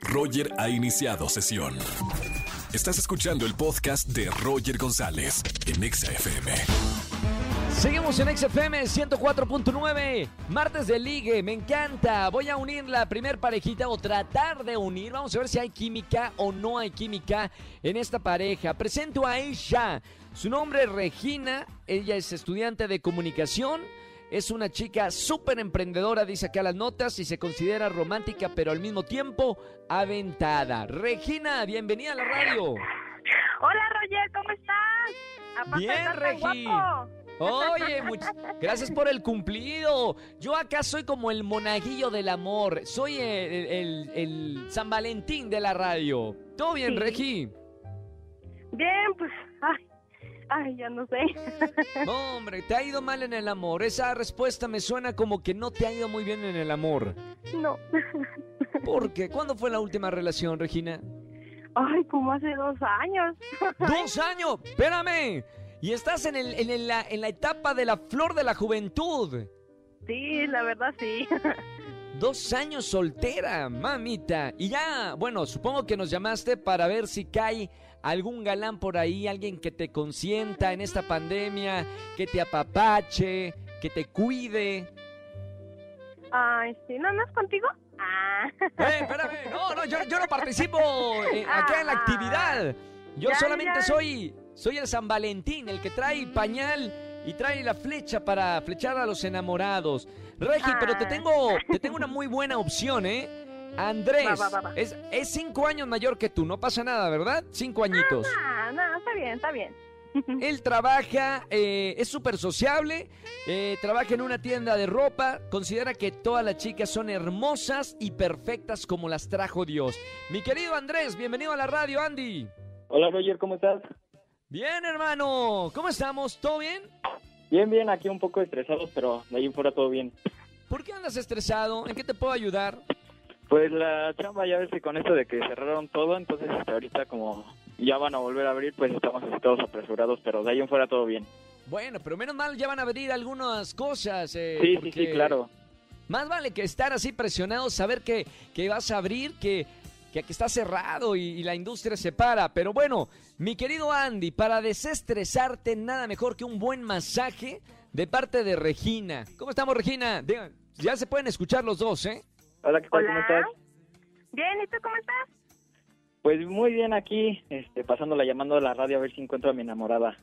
Roger ha iniciado sesión. Estás escuchando el podcast de Roger González en Exa FM. Seguimos en XFM 104.9, martes de ligue, me encanta. Voy a unir la primer parejita o tratar de unir. Vamos a ver si hay química o no hay química en esta pareja. Presento a ella. Su nombre es Regina, ella es estudiante de comunicación. Es una chica súper emprendedora, dice acá las notas, y se considera romántica, pero al mismo tiempo aventada. Regina, bienvenida a la radio. Hola Roger, ¿cómo estás? Aparte Bien, Regi. guapo. Oye, much- gracias por el cumplido. Yo acá soy como el monaguillo del amor. Soy el, el- el San Valentín de la radio. ¿Todo bien, Sí. Regi? Bien, pues, ay, ay, ya no sé. No, hombre, te ha ido mal en el amor. Esa respuesta me suena como que no te ha ido muy bien en el amor. No. ¿Por qué? ¿Cuándo fue la última relación, Regina? Ay, como hace dos años. ¡Dos años! ¡Espérame! Y estás en, el, en, el- la, en la etapa de la flor de la juventud. Sí, la verdad sí. Dos años soltera, mamita. Y ya, bueno, supongo que nos llamaste para ver si cae algún galán por ahí, alguien que te consienta en esta pandemia, que te apapache, que te cuide. Ay, sí, ¿no, no es contigo? Ah. ¡Eh, espérame! No, no, yo, yo no participo eh, acá en la actividad. Yo Ya, solamente ya. soy, soy el San Valentín, el que trae pañal y trae la flecha para flechar a los enamorados. Regi, pero te Ah. tengo, te tengo una muy buena opción, ¿eh? Andrés Va, va, va, va. Es, es cinco años mayor que tú, no pasa nada, ¿verdad? Cinco añitos. Ah, no, está bien, está bien. Él trabaja, eh, es súper sociable, eh, trabaja en una tienda de ropa, considera que todas las chicas son hermosas y perfectas como las trajo Dios. Mi querido Andrés, bienvenido a la radio, Andy. Hola Roger, ¿cómo estás? Bien, hermano, ¿cómo estamos? ¿Todo bien? Bien, bien, aquí un poco estresados, pero de ahí en fuera todo bien. ¿Por qué andas estresado? ¿En qué te puedo ayudar? Pues la chamba ya ves que con esto de que cerraron todo, entonces hasta ahorita como ya van a volver a abrir, pues estamos todos apresurados, pero de ahí en fuera todo bien. Bueno, pero menos mal ya van a abrir algunas cosas. eh, Sí, sí, sí, claro. Más vale que estar así presionado, saber que, que vas a abrir, que, que aquí está cerrado y, y la industria se para. Pero bueno, mi querido Andy, para desestresarte, nada mejor que un buen masaje de parte de Regina. ¿Cómo estamos, Regina? Digan, ya se pueden escuchar los dos, ¿eh? Hola, ¿qué tal? ¿Cómo estás? Bien, ¿y tú cómo estás? Pues muy bien aquí, este, pasándola llamando a la radio a ver si encuentro a mi enamorada.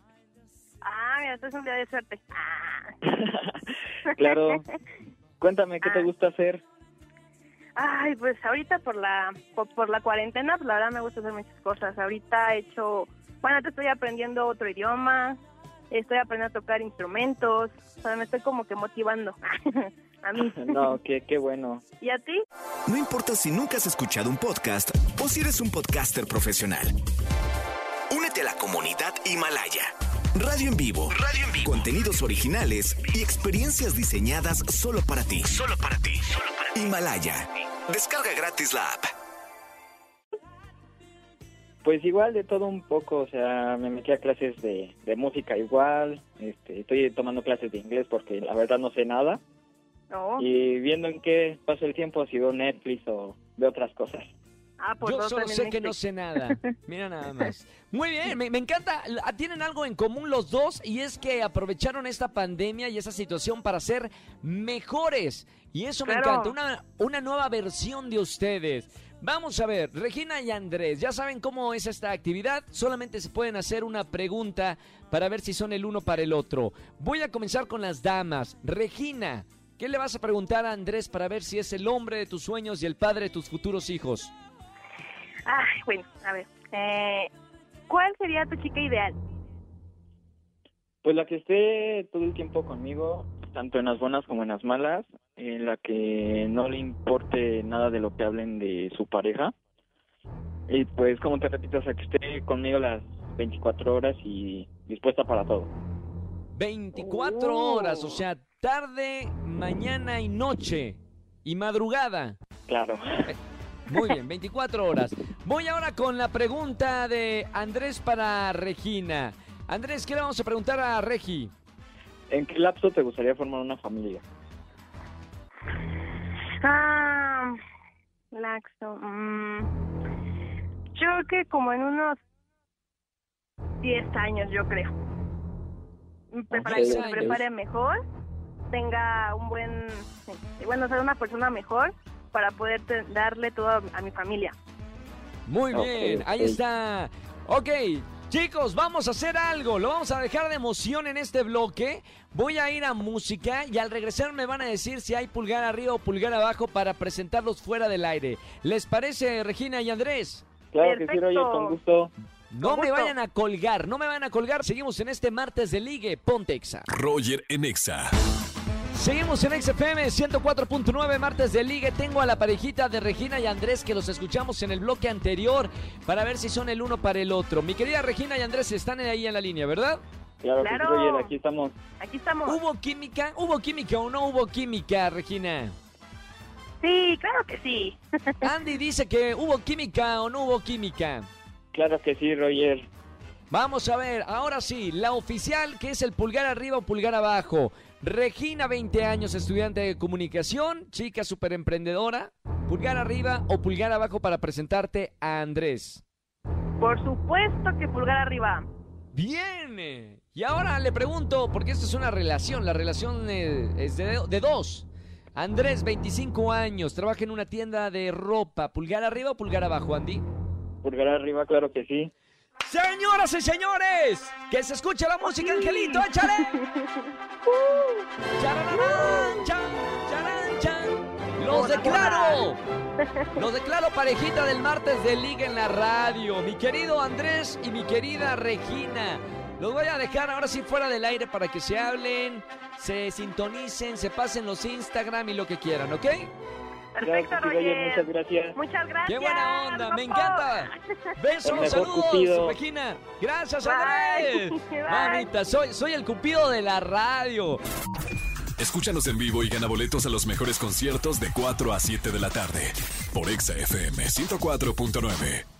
Ah, mira, esto es un día de suerte. Ah. claro. Cuéntame, ¿qué te Ah. gusta hacer? Ay, pues ahorita por la por, por la cuarentena, pues la verdad me gusta hacer muchas cosas. Ahorita he hecho, bueno, te estoy aprendiendo otro idioma, estoy aprendiendo a tocar instrumentos, o sea, me estoy como que motivando a mí. No, qué, qué bueno. ¿Y a ti? No importa si nunca has escuchado un podcast o si eres un podcaster profesional. Únete a la comunidad Himalaya. Radio en vivo. Radio en vivo. Contenidos originales y experiencias diseñadas solo para ti. Solo para ti. Himalaya. Descarga gratis la app. Pues igual de todo un poco, o sea, me metí a clases de, de música igual, este, estoy tomando clases de inglés porque la verdad no sé nada No. y viendo en qué paso el tiempo, si veo Netflix o veo otras cosas. Ah, pues Yo no, solo sé que no Netflix. sé nada. Mira nada más. Muy bien, me, me encanta. Tienen algo en común los dos y es que aprovecharon esta pandemia y esa situación para ser mejores. Y eso me encanta. Una, una nueva versión de ustedes. Vamos a ver, Regina y Andrés, ya saben cómo es esta actividad. Solamente se pueden hacer una pregunta para ver si son el uno para el otro. Voy a comenzar con las damas. Regina, ¿qué le vas a preguntar a Andrés para ver si es el hombre de tus sueños y el padre de tus futuros hijos? Ay, bueno, a ver. Eh, ¿Cuál sería tu chica ideal? Pues la que esté todo el tiempo conmigo, tanto en las buenas como en las malas, en la que no le importe nada de lo que hablen de su pareja. Y pues como te repito, o sea, que esté conmigo las 24 horas y dispuesta para todo. 24 Oh. horas, o sea, tarde, mañana y noche. Y madrugada. Claro. Muy bien, 24 horas. Voy ahora con la pregunta de Andrés para Regina. Andrés, ¿qué le vamos a preguntar a Regi? ¿En qué lapso te gustaría formar una familia? Ah, Laxo. mm, yo creo que como en unos 10 años, yo creo. Diez me años. prepare mejor, tenga un buen, bueno, ser una persona mejor para poder darle todo a mi familia. Muy bien, ahí está. Ok, chicos, vamos a hacer algo. Lo vamos a dejar de emoción en este bloque. Voy a ir a música y al regresar me van a decir si hay pulgar arriba o pulgar abajo para presentarlos fuera del aire. ¿Les parece, Regina y Andrés? Claro que sí. Roger, con gusto. No Con me gusto. vayan a colgar, no me vayan a colgar. Seguimos en este martes de Ligue Pontexa. Roger en Exa. Seguimos en XFM 104.9 martes de Ligue. Tengo a la parejita de Regina y Andrés que los escuchamos en el bloque anterior para ver si son el uno para el otro. Mi querida Regina y Andrés están ahí en la línea, ¿verdad? Claro, que. Roger, aquí estamos. Aquí estamos. ¿Hubo química? ¿Hubo química o no hubo química, Regina? Sí, claro que sí. Andy dice que hubo química o no hubo química. Claro que sí, Roger. Vamos a ver, ahora sí, la oficial que es el pulgar arriba o pulgar abajo. Regina, 20 años, estudiante de comunicación, chica súper emprendedora. Pulgar arriba o pulgar abajo para presentarte a Andrés. Por supuesto que pulgar arriba. Bien. Y ahora le pregunto, porque esto es una relación, la relación eh, es de, de dos. Andrés, 25 años, trabaja en una tienda de ropa. ¿Pulgar arriba o pulgar abajo, Andy? Pulgar arriba, claro que sí. Señoras y señores, que se escuche la música, Angelito, échale. Chan, charán, chan. Los declaro. Los declaro parejita del martes de Liga en la radio. Mi querido Andrés y mi querida Regina. Los voy a dejar ahora sí fuera del aire para que se hablen, se sintonicen, se pasen los Instagram y lo que quieran, ¿ok? Perfecto, Roger, muchas gracias. Muchas gracias. ¡Qué buena onda! ¡Me encanta! Besos, saludos, cupido. Regina. Gracias. Andrés. Mamita, soy, soy el cupido de la radio. Escúchanos en vivo y gana boletos a los mejores conciertos de 4 a 7 de la tarde por Exa FM 104.9.